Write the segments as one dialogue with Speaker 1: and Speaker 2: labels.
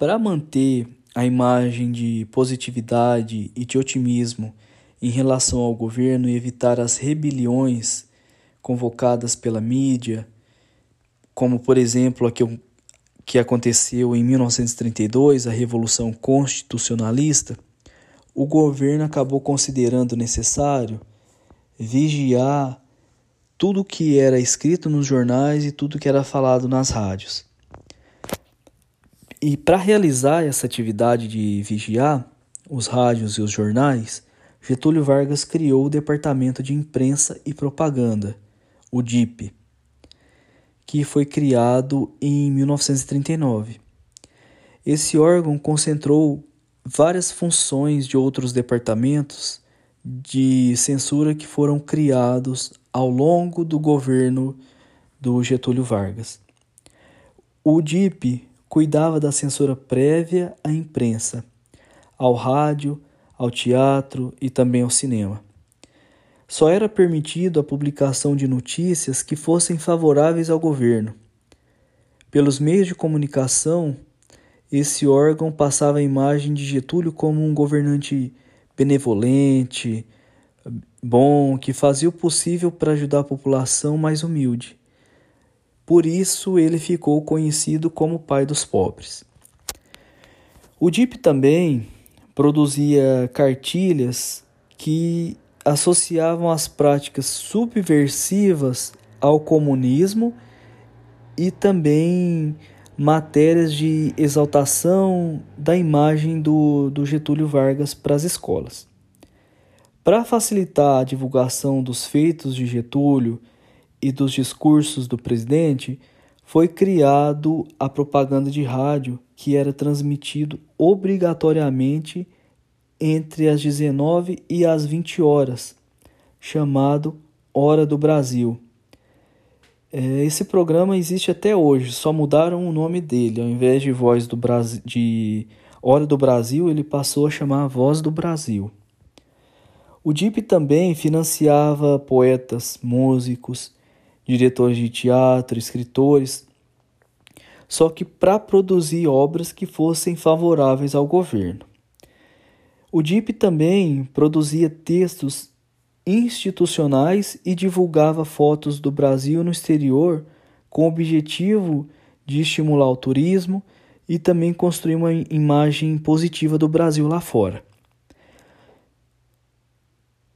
Speaker 1: Para manter a imagem de positividade e de otimismo em relação ao governo e evitar as rebeliões convocadas pela mídia, como por exemplo a que, que aconteceu em 1932, a Revolução Constitucionalista, o governo acabou considerando necessário vigiar tudo que era escrito nos jornais e tudo que era falado nas rádios. E para realizar essa atividade de vigiar os rádios e os jornais, Getúlio Vargas criou o Departamento de Imprensa e Propaganda, o DIP, que foi criado em 1939. Esse órgão concentrou várias funções de outros departamentos de censura que foram criados ao longo do governo do Getúlio Vargas. O DIP cuidava da censura prévia à imprensa, ao rádio, ao teatro e também ao cinema. Só era permitido a publicação de notícias que fossem favoráveis ao governo. Pelos meios de comunicação, esse órgão passava a imagem de Getúlio como um governante benevolente, bom, que fazia o possível para ajudar a população mais humilde. Por isso ele ficou conhecido como pai dos pobres. O DIP também produzia cartilhas que associavam as práticas subversivas ao comunismo e também matérias de exaltação da imagem do, do Getúlio Vargas para as escolas. Para facilitar a divulgação dos feitos de Getúlio e dos discursos do presidente, foi criado a propaganda de rádio que era transmitido obrigatoriamente entre as 19 e as 20 horas, chamado Hora do Brasil. É, esse programa existe até hoje, só mudaram o nome dele. Ao invés de Voz do Brasil, de Hora do Brasil, ele passou a chamar Voz do Brasil. O DIP também financiava poetas, músicos, diretores de teatro, escritores, só que para produzir obras que fossem favoráveis ao governo. O DIP também produzia textos institucionais e divulgava fotos do Brasil no exterior com o objetivo de estimular o turismo e também construir uma imagem positiva do Brasil lá fora.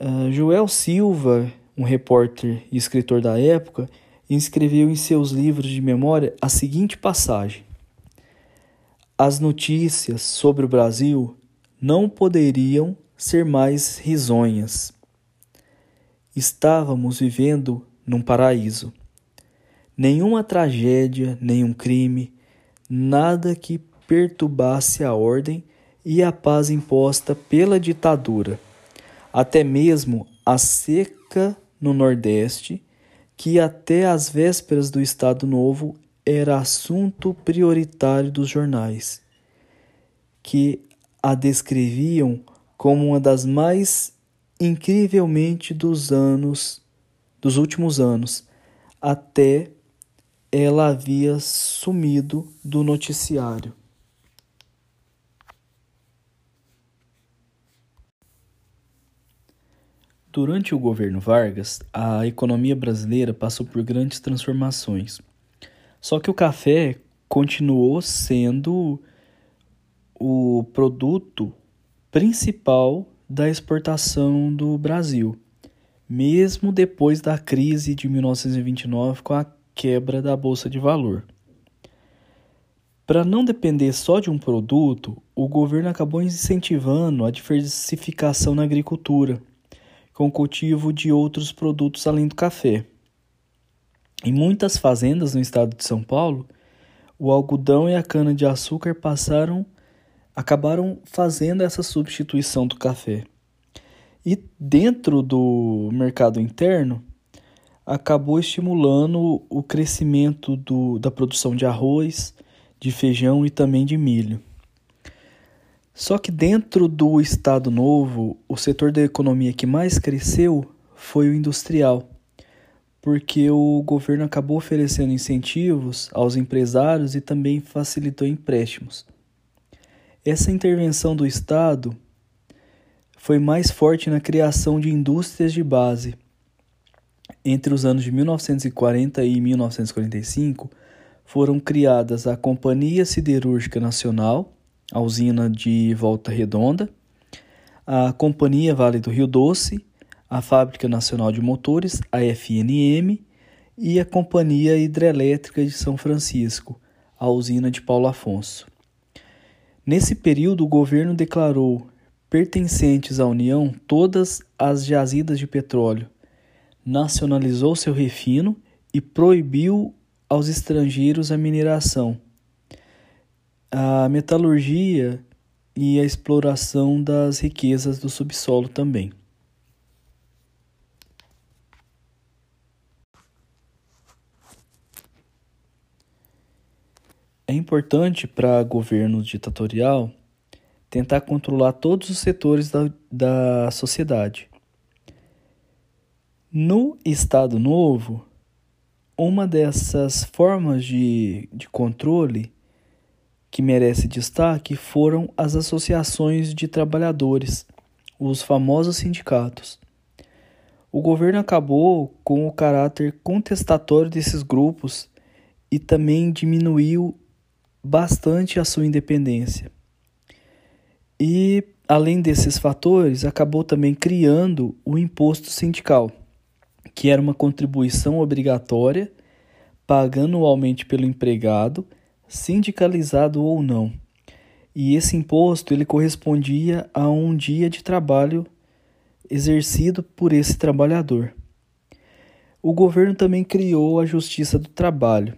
Speaker 1: Uh, Joel Silva um repórter e escritor da época, escreveu em seus livros de memória a seguinte passagem: As notícias sobre o Brasil não poderiam ser mais risonhas. Estávamos vivendo num paraíso. Nenhuma tragédia, nenhum crime, nada que perturbasse a ordem e a paz imposta pela ditadura. Até mesmo a seca no Nordeste, que até as vésperas do Estado Novo era assunto prioritário dos jornais, que a descreviam como uma das mais incrivelmente dos anos dos últimos anos, até ela havia sumido do noticiário. Durante o governo Vargas, a economia brasileira passou por grandes transformações. Só que o café continuou sendo o produto principal da exportação do Brasil, mesmo depois da crise de 1929 com a quebra da bolsa de valor. Para não depender só de um produto, o governo acabou incentivando a diversificação na agricultura com o cultivo de outros produtos além do café. Em muitas fazendas no estado de São Paulo, o algodão e a cana-de-açúcar passaram acabaram fazendo essa substituição do café. E dentro do mercado interno, acabou estimulando o crescimento do, da produção de arroz, de feijão e também de milho. Só que dentro do Estado Novo, o setor da economia que mais cresceu foi o industrial, porque o governo acabou oferecendo incentivos aos empresários e também facilitou empréstimos. essa intervenção do Estado foi mais forte na criação de indústrias de base. Entre os anos de 1940 e 1945, foram criadas a Companhia Siderúrgica Nacional, a usina de Volta Redonda, a Companhia Vale do Rio Doce, a Fábrica Nacional de Motores, a FNM, e a Companhia Hidrelétrica de São Francisco, a usina de Paulo Afonso. Nesse período, o governo declarou pertencentes à União todas as jazidas de petróleo, nacionalizou seu refino e proibiu aos estrangeiros a mineração, a metalurgia e a exploração das riquezas do subsolo também. É importante para governo ditatorial tentar controlar todos os setores da, da sociedade. No Estado Novo, uma dessas formas de, de controle que merece destaque foram as associações de trabalhadores, os famosos sindicatos. O governo acabou com o caráter contestatório desses grupos e também diminuiu bastante a sua independência. E, além desses fatores, acabou também criando o imposto sindical, que era uma contribuição obrigatória, pagando anualmente pelo empregado, sindicalizado ou não. E esse imposto ele correspondia a um dia de trabalho exercido por esse trabalhador. O governo também criou a Justiça do Trabalho,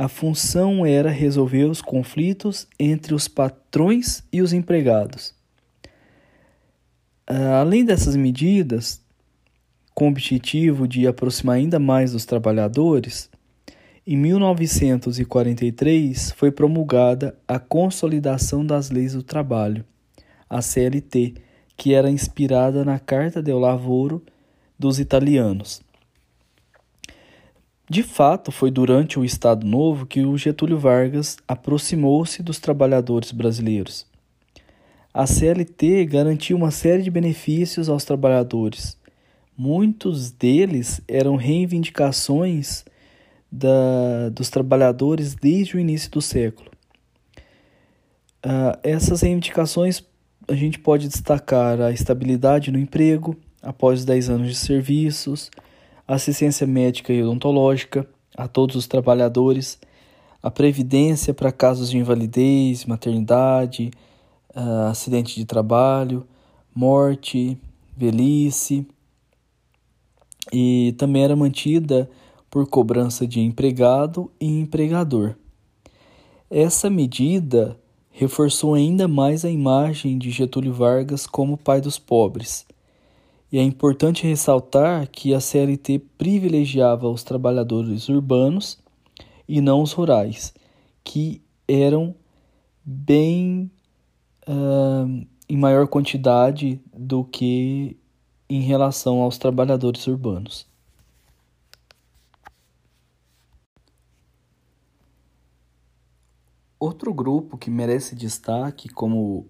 Speaker 1: a função era resolver os conflitos entre os patrões e os empregados. Ah, além dessas medidas, com o objetivo de aproximar ainda mais dos trabalhadores, em 1943 foi promulgada a Consolidação das Leis do Trabalho, a CLT, que era inspirada na Carta del Lavoro dos italianos. De fato, foi durante o Estado Novo que o Getúlio Vargas aproximou-se dos trabalhadores brasileiros. A CLT garantiu uma série de benefícios aos trabalhadores. Muitos deles eram reivindicações da, dos trabalhadores desde o início do século. Uh, essas reivindicações a gente pode destacar a estabilidade no emprego após 10 anos de serviços, assistência médica e odontológica a todos os trabalhadores, a previdência para casos de invalidez, maternidade, uh, acidente de trabalho, morte, velhice, e também era mantida por cobrança de empregado e empregador. Essa medida reforçou ainda mais a imagem de Getúlio Vargas como pai dos pobres e é importante ressaltar que a CLT privilegiava os trabalhadores urbanos e não os rurais, que eram bem uh, em maior quantidade do que em relação aos trabalhadores urbanos. Outro grupo que merece destaque como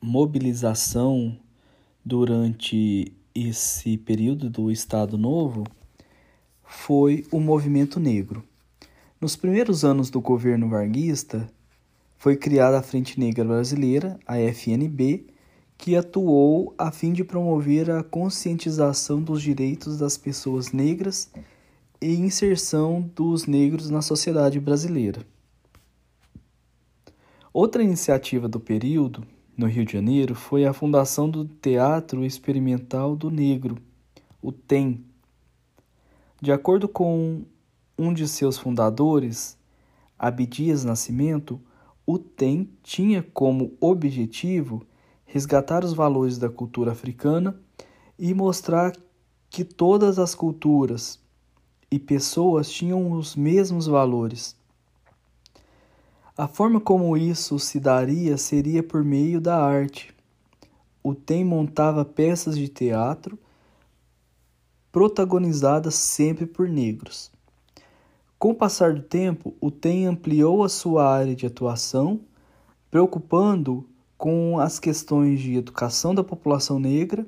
Speaker 1: mobilização durante esse período do Estado Novo foi o movimento negro. Nos primeiros anos do governo varguista, foi criada a Frente Negra Brasileira, a FNB, que atuou a fim de promover a conscientização dos direitos das pessoas negras e inserção dos negros na sociedade brasileira. Outra iniciativa do período no Rio de Janeiro foi a fundação do Teatro Experimental do Negro, o TEM. De acordo com um de seus fundadores, Abdias Nascimento, o TEM tinha como objetivo resgatar os valores da cultura africana e mostrar que todas as culturas e pessoas tinham os mesmos valores a forma como isso se daria seria por meio da arte. O TEM montava peças de teatro protagonizadas sempre por negros. Com o passar do tempo, o TEM ampliou a sua área de atuação, preocupando com as questões de educação da população negra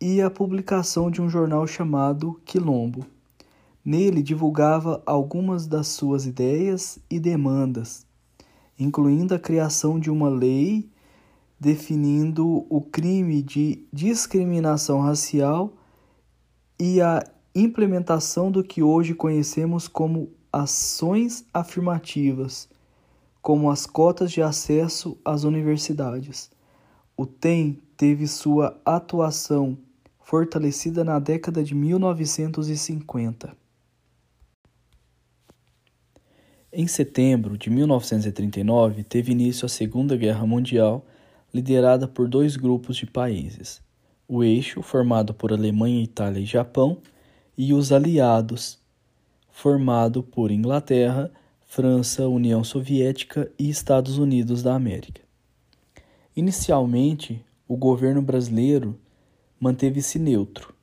Speaker 1: e a publicação de um jornal chamado Quilombo. Nele divulgava algumas das suas ideias e demandas, incluindo a criação de uma lei definindo o crime de discriminação racial e a implementação do que hoje conhecemos como ações afirmativas, como as cotas de acesso às universidades. O TEM teve sua atuação fortalecida na década de 1950. Em setembro de 1939, teve início a Segunda Guerra Mundial, liderada por dois grupos de países: o Eixo, formado por Alemanha, Itália e Japão, e os Aliados, formado por Inglaterra, França, União Soviética e Estados Unidos da América. Inicialmente, o governo brasileiro manteve-se neutro,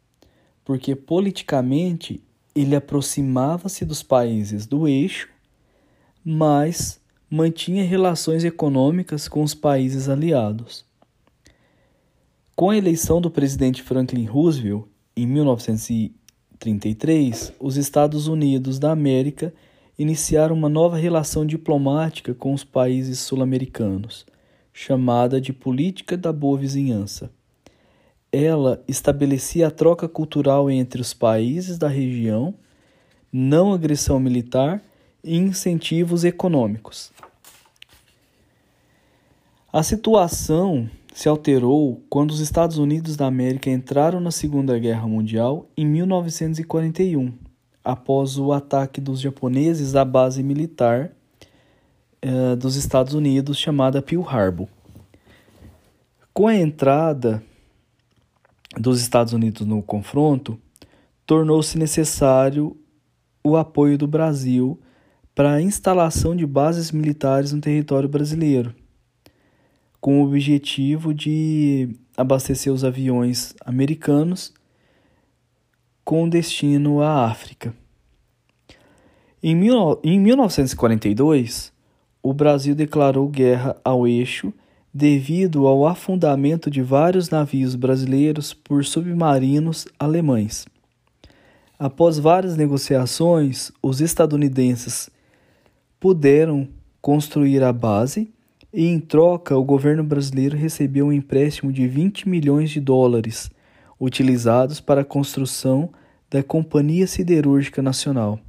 Speaker 1: porque politicamente ele aproximava-se dos países do eixo mas mantinha relações econômicas com os países aliados. Com a eleição do presidente Franklin Roosevelt em 1933, os Estados Unidos da América iniciaram uma nova relação diplomática com os países sul-americanos, chamada de Política da Boa Vizinhança. Ela estabelecia a troca cultural entre os países da região, não agressão militar incentivos econômicos. A situação se alterou quando os Estados Unidos da América entraram na Segunda Guerra Mundial em 1941, após o ataque dos japoneses à base militar eh, dos Estados Unidos chamada Pearl Harbor. Com a entrada dos Estados Unidos no confronto, tornou-se necessário o apoio do Brasil para a instalação de bases militares no território brasileiro, com o objetivo de abastecer os aviões americanos com destino à África. Em, mil, em 1942, o Brasil declarou guerra ao eixo devido ao afundamento de vários navios brasileiros por submarinos alemães. Após várias negociações, os estadunidenses puderam construir a base e, em troca, o governo brasileiro recebeu um empréstimo de 20 milhões de dólares utilizados para a construção da Companhia Siderúrgica Nacional.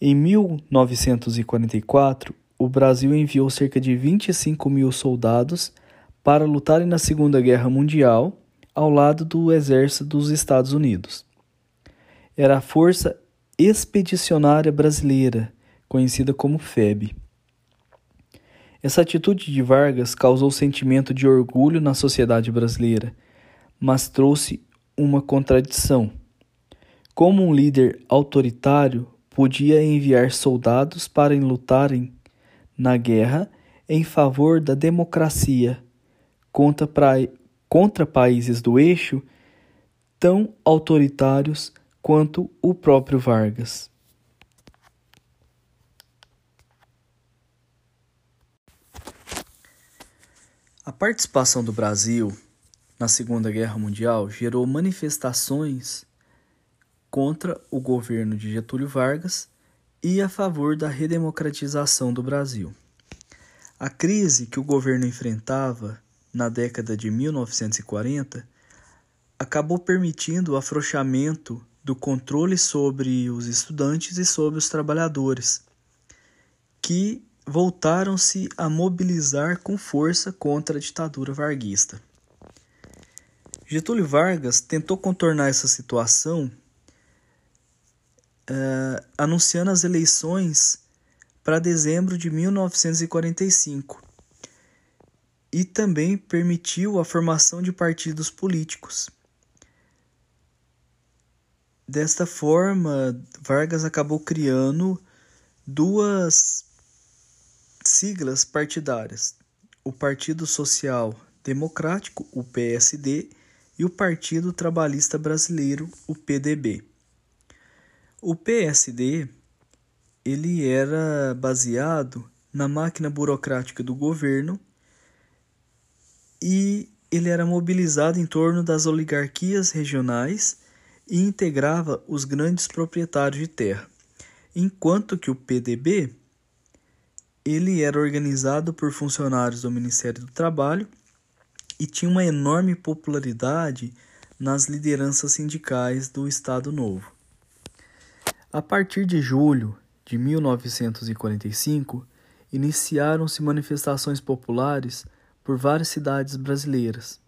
Speaker 1: Em 1944, o Brasil enviou cerca de 25 mil soldados para lutarem na Segunda Guerra Mundial ao lado do exército dos Estados Unidos. Era a Força Expedicionária Brasileira conhecida como FEB. Essa atitude de Vargas causou sentimento de orgulho na sociedade brasileira, mas trouxe uma contradição. Como um líder autoritário podia enviar soldados para lutarem na guerra em favor da democracia contra, pra, contra países do eixo tão autoritários quanto o próprio Vargas. A participação do Brasil na Segunda Guerra Mundial gerou manifestações contra o governo de Getúlio Vargas e a favor da redemocratização do Brasil. A crise que o governo enfrentava na década de 1940 acabou permitindo o afrouxamento do controle sobre os estudantes e sobre os trabalhadores, que voltaram-se a mobilizar com força contra a ditadura varguista. Getúlio Vargas tentou contornar essa situação uh, anunciando as eleições para dezembro de 1945 e também permitiu a formação de partidos políticos. Desta forma, Vargas acabou criando duas siglas partidárias: o Partido Social Democrático, o PSD, e o Partido Trabalhista Brasileiro, o PDB. O PSD ele era baseado na máquina burocrática do governo e ele era mobilizado em torno das oligarquias regionais e integrava os grandes proprietários de terra, enquanto que o PDB ele era organizado por funcionários do Ministério do Trabalho e tinha uma enorme popularidade nas lideranças sindicais do Estado Novo. A partir de julho de 1945, iniciaram-se manifestações populares por várias cidades brasileiras.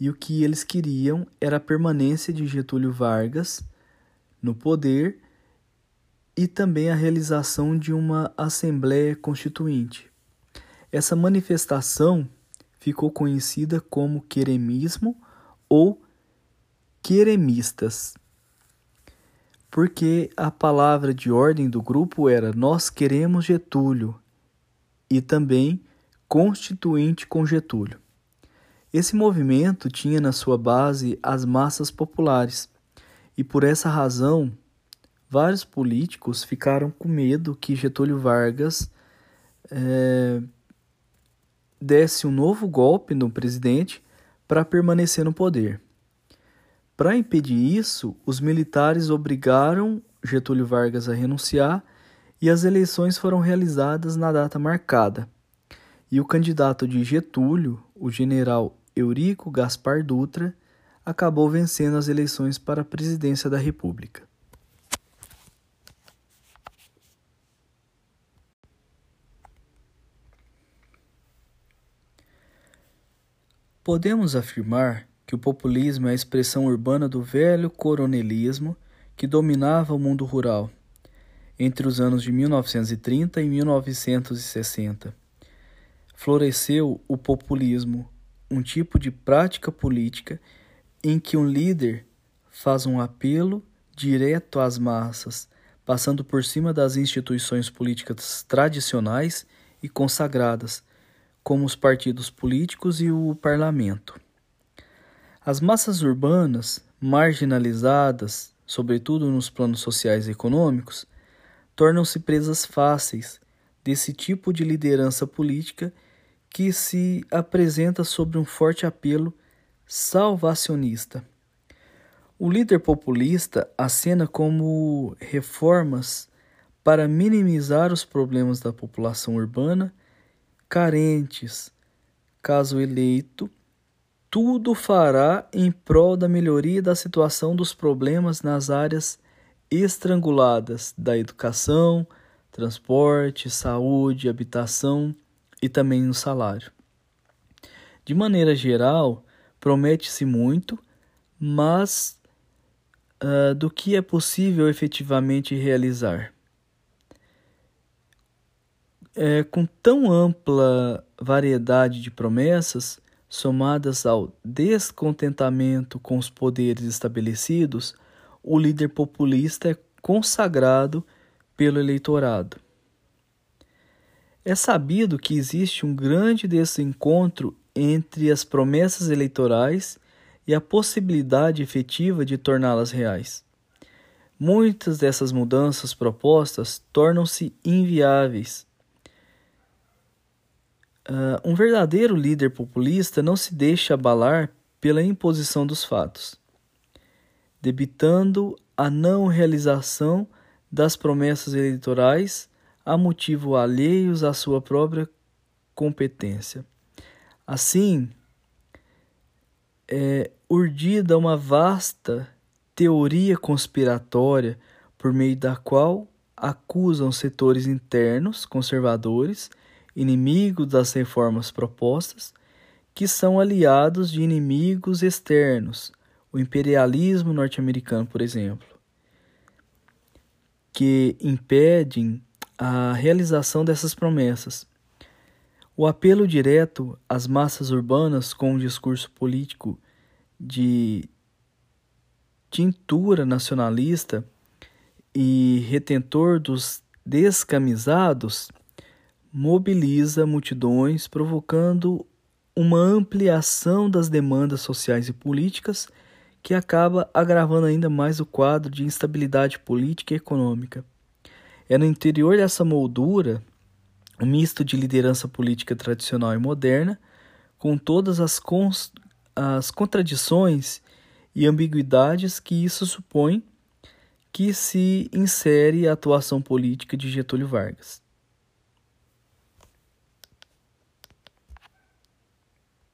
Speaker 1: E o que eles queriam era a permanência de Getúlio Vargas no poder e também a realização de uma Assembleia Constituinte. Essa manifestação ficou conhecida como queremismo ou queremistas, porque a palavra de ordem do grupo era Nós queremos Getúlio e também Constituinte com Getúlio. Esse movimento tinha na sua base as massas populares e por essa razão vários políticos ficaram com medo que Getúlio Vargas é, desse um novo golpe no presidente para permanecer no poder. Para impedir isso, os militares obrigaram Getúlio Vargas a renunciar e as eleições foram realizadas na data marcada. E o candidato de Getúlio, o general Eurico Gaspar Dutra, acabou vencendo as eleições para a presidência da República. Podemos afirmar que o populismo é a expressão urbana do velho coronelismo que dominava o mundo rural entre os anos de 1930 e 1960. Floresceu o populismo, um tipo de prática política em que um líder faz um apelo direto às massas, passando por cima das instituições políticas tradicionais e consagradas, como os partidos políticos e o parlamento. As massas urbanas, marginalizadas, sobretudo nos planos sociais e econômicos, tornam-se presas fáceis desse tipo de liderança política que se apresenta sobre um forte apelo salvacionista. O líder populista acena como reformas para minimizar os problemas da população urbana carentes. Caso eleito, tudo fará em prol da melhoria da situação dos problemas nas áreas estranguladas da educação, transporte, saúde, habitação e também no salário. De maneira geral, promete-se muito, mas uh, do que é possível efetivamente realizar? É, com tão ampla variedade de promessas, somadas ao descontentamento com os poderes estabelecidos, o líder populista é consagrado pelo eleitorado. É sabido que existe um grande desencontro entre as promessas eleitorais e a possibilidade efetiva de torná-las reais. Muitas dessas mudanças propostas tornam-se inviáveis Uh, um verdadeiro líder populista não se deixa abalar pela imposição dos fatos, debitando a não realização das promessas eleitorais a motivo alheios à sua própria competência. Assim, é urdida uma vasta teoria conspiratória por meio da qual acusam setores internos conservadores inimigos das reformas propostas, que são aliados de inimigos externos, o imperialismo norte-americano, por exemplo, que impedem a realização dessas promessas. O apelo direto às massas urbanas com um discurso político de tintura nacionalista e retentor dos descamisados mobiliza multidões, provocando uma ampliação das demandas sociais e políticas que acaba agravando ainda mais o quadro de instabilidade política e econômica. É no interior dessa moldura um misto de liderança política tradicional e moderna, com todas as, as contradições e ambiguidades que isso supõe que se insere a atuação política de Getúlio Vargas.